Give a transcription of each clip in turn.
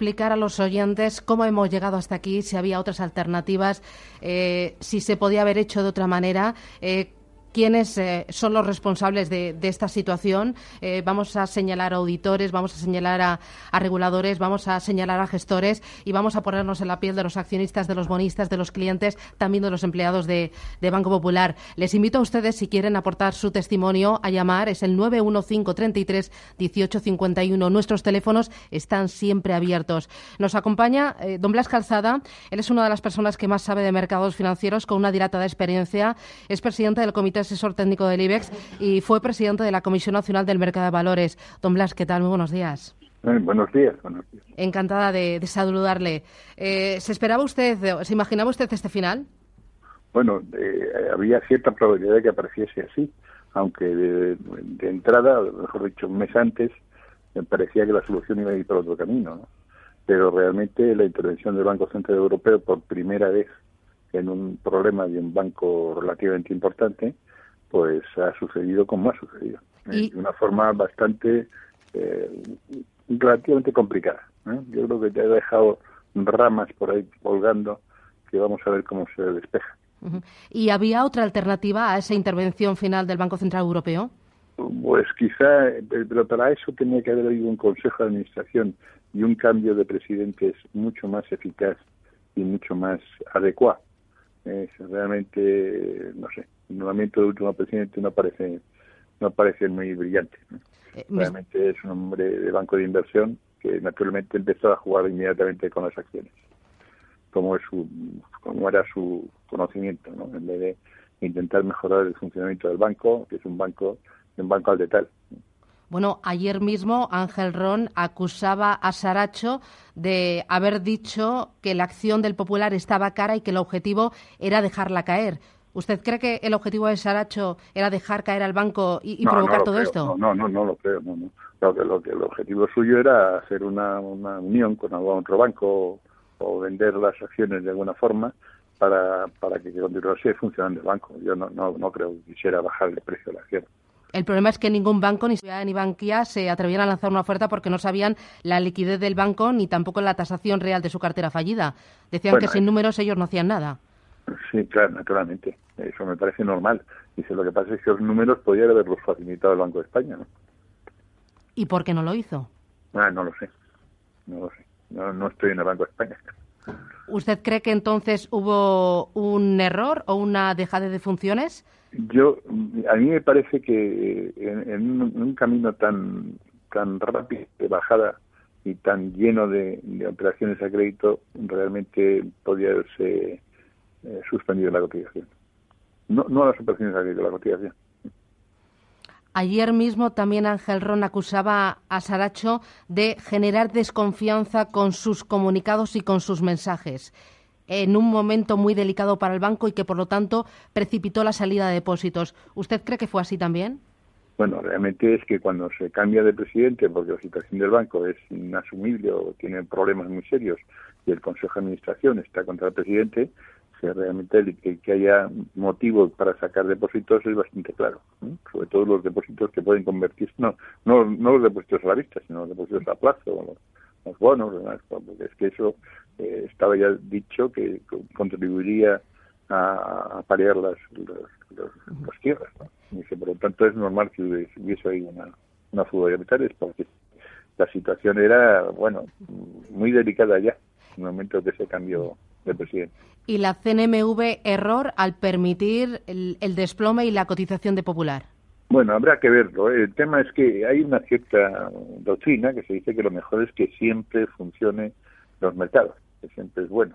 explicar a los oyentes cómo hemos llegado hasta aquí, si había otras alternativas, eh, si se podía haber hecho de otra manera. Eh, quiénes eh, son los responsables de, esta situación. Eh, vamos a señalar a auditores, vamos a señalar a, reguladores, vamos a señalar a gestores y vamos a ponernos en la piel de los accionistas, de los bonistas, de los clientes, también de los empleados de, Banco Popular. Les invito a ustedes, si quieren aportar su testimonio, a llamar. Es el 915 33 1851. Nuestros teléfonos están siempre abiertos. Nos acompaña eh, don Blas Calzada. Él es una de las personas que más sabe de mercados financieros con una dilatada experiencia. Es presidente del Comité asesor técnico del IBEX y fue presidente de la Comisión Nacional del Mercado de Valores. Don Blas, ¿qué tal? Muy buenos días. Eh, buenos días, Encantada de, saludarle. Eh, ¿Se esperaba usted, se imaginaba usted este final? Bueno, eh, había cierta probabilidad de que apareciese así, aunque de, entrada, mejor dicho, un mes antes, me parecía que la solución iba a ir por otro camino. Pero realmente la intervención del Banco Central Europeo por primera vez en un problema de un banco relativamente importante, pues ha sucedido como ha sucedido, ¿eh? de una forma bastante, eh, relativamente complicada. ¿eh? Yo creo que te ha dejado ramas por ahí colgando que vamos a ver cómo se despeja. ¿Y había otra alternativa a esa intervención final del Banco Central Europeo? Pues quizá, pero para eso tenía que haber habido un consejo de administración y un cambio de presidentes mucho más eficaz y mucho más adecuado es realmente, no sé, nombramiento del último presidente no parece, no parece muy brillante. Eh, realmente es un hombre de banco de inversión que naturalmente empezó a jugar inmediatamente con las acciones, como, es su, como era su conocimiento, ¿no? en vez de intentar mejorar el funcionamiento del banco, que es un banco, un banco al detalle. Bueno, ayer mismo Ángel Ron acusaba a Saracho de haber dicho que la acción del Popular estaba cara y que el objetivo era dejarla caer. ¿Usted cree que el objetivo de Saracho era dejar caer al banco y, provocar todo esto? No, no, no, lo creo. No, no. que, lo que el objetivo suyo era hacer una, unión con algún otro banco o, vender las acciones de alguna forma para, para que continuase funcionando el banco. Yo no, no, no creo que quisiera bajar el precio de la acción. El problema es que ningún banco, ni ni Bankia, se atrevían a lanzar una oferta porque no sabían la liquidez del banco ni tampoco la tasación real de su cartera fallida. Decían que sin números ellos no hacían nada. Sí, claro, naturalmente. Eso me parece normal. Dice, lo que pasa es que los números podían haberlos facilitado el Banco de España. ¿no? ¿Y por qué no lo hizo? Ah, no lo sé. No lo sé. No, no estoy en el Banco de España. ¿Usted cree que entonces hubo un error o una dejada de funciones? Yo, a mí me parece que en, un, camino tan tan rápido de bajada y tan lleno de, operaciones a crédito, realmente podría haberse eh, suspendido la cotización. No, no las operaciones a crédito, la cotización. Ayer mismo también Ángel Ron acusaba a Saracho de generar desconfianza con sus comunicados y con sus mensajes en un momento muy delicado para el banco y que, por lo tanto, precipitó la salida de depósitos. ¿Usted cree que fue así también? Bueno, realmente es que cuando se cambia de presidente, porque la situación del banco es inasumible o tiene problemas muy serios, y el Consejo de Administración está contra el presidente, que realmente que, haya motivos para sacar depósitos es bastante claro. Sobre todo los depósitos que pueden convertirse, no, no, no los depósitos a la vista, sino los depósitos a plazo, los bonos, porque es que eso eh, estaba ya dicho que contribuiría a, a parear las, las, tierras. Y por lo tanto es normal que hubiese ahí una, una fuga de capitales porque la situación era, bueno, muy delicada ya en el momento de ese cambio de presidente. ¿Y la CNMV error al permitir el, el desplome y la cotización de Popular? Bueno, habrá que verlo. ¿eh? El tema es que hay una cierta doctrina que se dice que lo mejor es que siempre funcione los mercados, que siempre es bueno.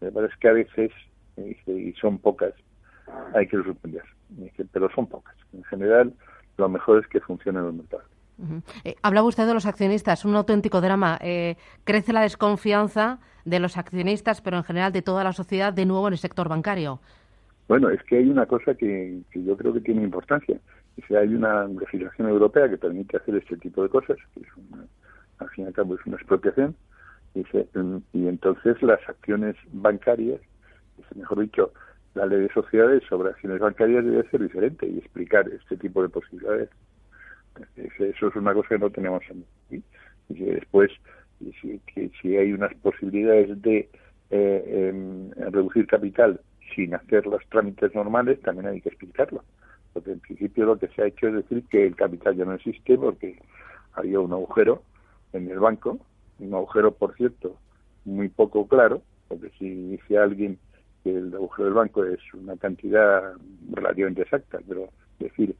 Me parece que a veces, y son pocas, hay que suspender, pero son pocas. En general, lo mejor es que funcionen los mercados. Eh, hablaba usted de los accionistas, un auténtico drama. Eh, crece la desconfianza de los accionistas, pero en general de toda la sociedad, de nuevo en el sector bancario. Bueno, es que hay una cosa que yo creo que tiene importancia si hay una legislación europea que permite hacer este tipo de cosas, que es al fin y al cabo es una expropiación, y, y entonces las acciones bancarias, mejor dicho, la ley de sociedades sobre acciones bancarias debe ser diferente y explicar este tipo de posibilidades. Eso es una cosa que no tenemos aquí. Y después y si, que si hay unas posibilidades de eh, em, reducir capital sin hacer los trámites normales, también hay que explicarlo. Porque en principio lo que se ha hecho es decir que el capital ya no existe porque había un agujero en el banco, un agujero, por cierto, muy poco claro, porque si dice alguien que el agujero del banco es una cantidad relativamente exacta, pero decir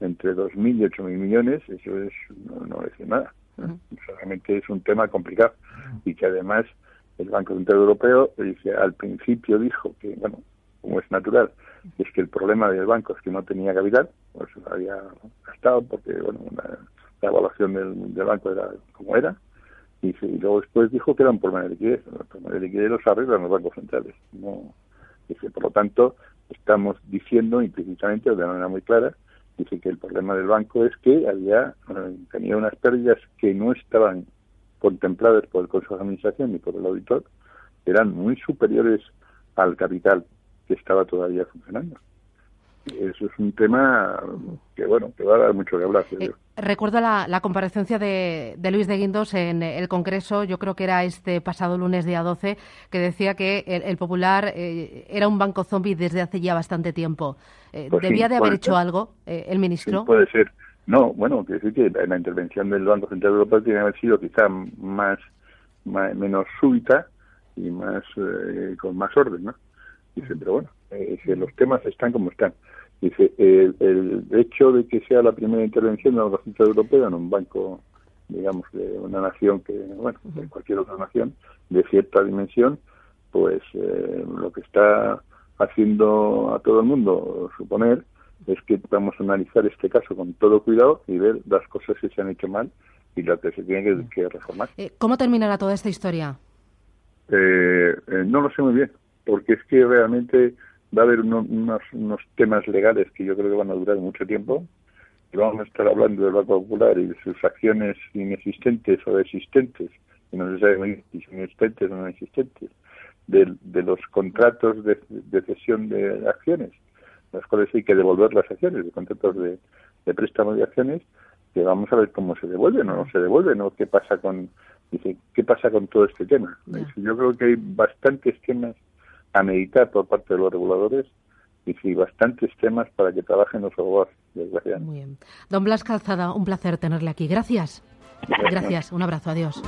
entre 2.000 y 8.000 millones, eso es no, no dice nada. Solamente es un tema complicado y que además el Banco Central Europeo dice, al principio dijo que, bueno, como es natural, es que el problema del banco es que no tenía capital, pues había gastado porque, bueno, la evaluación del, banco era como era, y, luego después dijo que era un problema de liquidez. El problema de liquidez los arreglan los bancos centrales. No, dice, por lo tanto, estamos diciendo implícitamente, de manera muy clara, dice que el problema del banco es que había eh, tenía unas pérdidas que no estaban contempladas por el Consejo de Administración ni por el auditor, eran muy superiores al capital que estaba todavía funcionando. Eso es un tema que, bueno, que va a dar mucho que hablar. Eh, recuerdo la, la comparecencia de, de, Luis de Guindos en el Congreso, yo creo que era este pasado lunes día 12, que decía que el, Popular eh, era un banco zombie desde hace ya bastante tiempo. Eh, pues ¿Debía de haber hecho algo el ministro? puede ser. No, bueno, quiero decir que la intervención del Banco Central Europeo tiene que haber sido quizá más, menos súbita y más con más orden, ¿no? Dice, pero bueno, los temas están como están. Dice, el, el, hecho de que sea la primera intervención de la Central Europeo en un banco, digamos, de una nación que, bueno, de cualquier otra nación, de cierta dimensión, pues eh, lo que está haciendo a todo el mundo suponer es que vamos a analizar este caso con todo cuidado y ver las cosas que se han hecho mal y las que se tienen que, reformar. Eh, ¿Cómo terminará toda esta historia? Eh, no lo sé muy bien, porque es que realmente va a haber unos, unos, temas legales que yo creo que van a durar mucho tiempo. Y vamos a estar hablando del Banco Popular y de sus acciones inexistentes o existentes, y no se sabe si son existentes o no existentes, de, de los contratos de, de, cesión de acciones, las cuales hay que devolver las acciones, de contratos de, de préstamo de acciones, que vamos a ver cómo se devuelven o no se devuelven o qué pasa con dice qué pasa con todo este tema. Yo creo que hay bastantes temas a meditar por parte de los reguladores y sí, bastantes temas para que trabajen los abogados, desgraciadamente. Muy bien. Don Blas Calzada, un placer tenerle aquí. Gracias. Gracias. Un abrazo. Adiós.